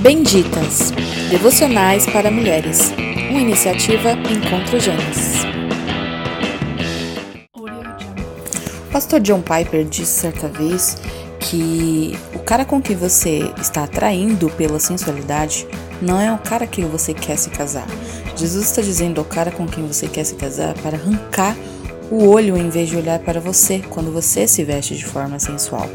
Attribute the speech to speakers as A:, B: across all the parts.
A: Benditas Devocionais para Mulheres, uma iniciativa Encontro Gênesis. O pastor John Piper disse certa vez que o cara com quem você está atraindo pela sensualidade não é o cara que você quer se casar. Jesus está dizendo ao cara com quem você quer se casar para arrancar o olho em vez de olhar para você quando você se veste de forma sensual.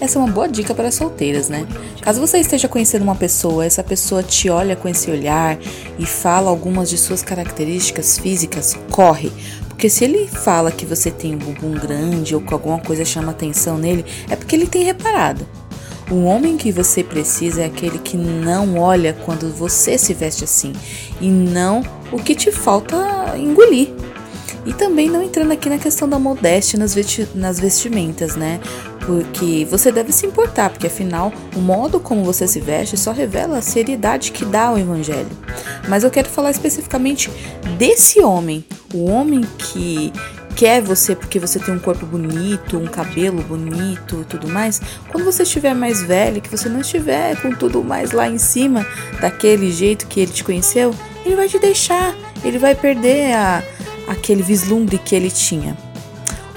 A: Essa é uma boa dica para solteiras, né? Caso você esteja conhecendo uma pessoa, essa pessoa te olha com esse olhar e fala algumas de suas características físicas, corre. Porque se ele fala que você tem um bumbum grande ou que alguma coisa chama atenção nele, é porque ele tem reparado. O homem que você precisa é aquele que não olha quando você se veste assim e não o que te falta engolir. E também não entrando aqui na questão da modéstia nas, vesti nas vestimentas, né? Porque você deve se importar, porque afinal o modo como você se veste só revela a seriedade que dá ao evangelho. Mas eu quero falar especificamente desse homem, o homem que quer você porque você tem um corpo bonito, um cabelo bonito e tudo mais, quando você estiver mais velho, que você não estiver com tudo mais lá em cima, daquele jeito que ele te conheceu, ele vai te deixar, ele vai perder a, aquele vislumbre que ele tinha.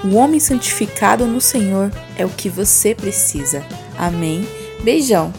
A: O homem santificado no Senhor é o que você precisa. Amém? Beijão!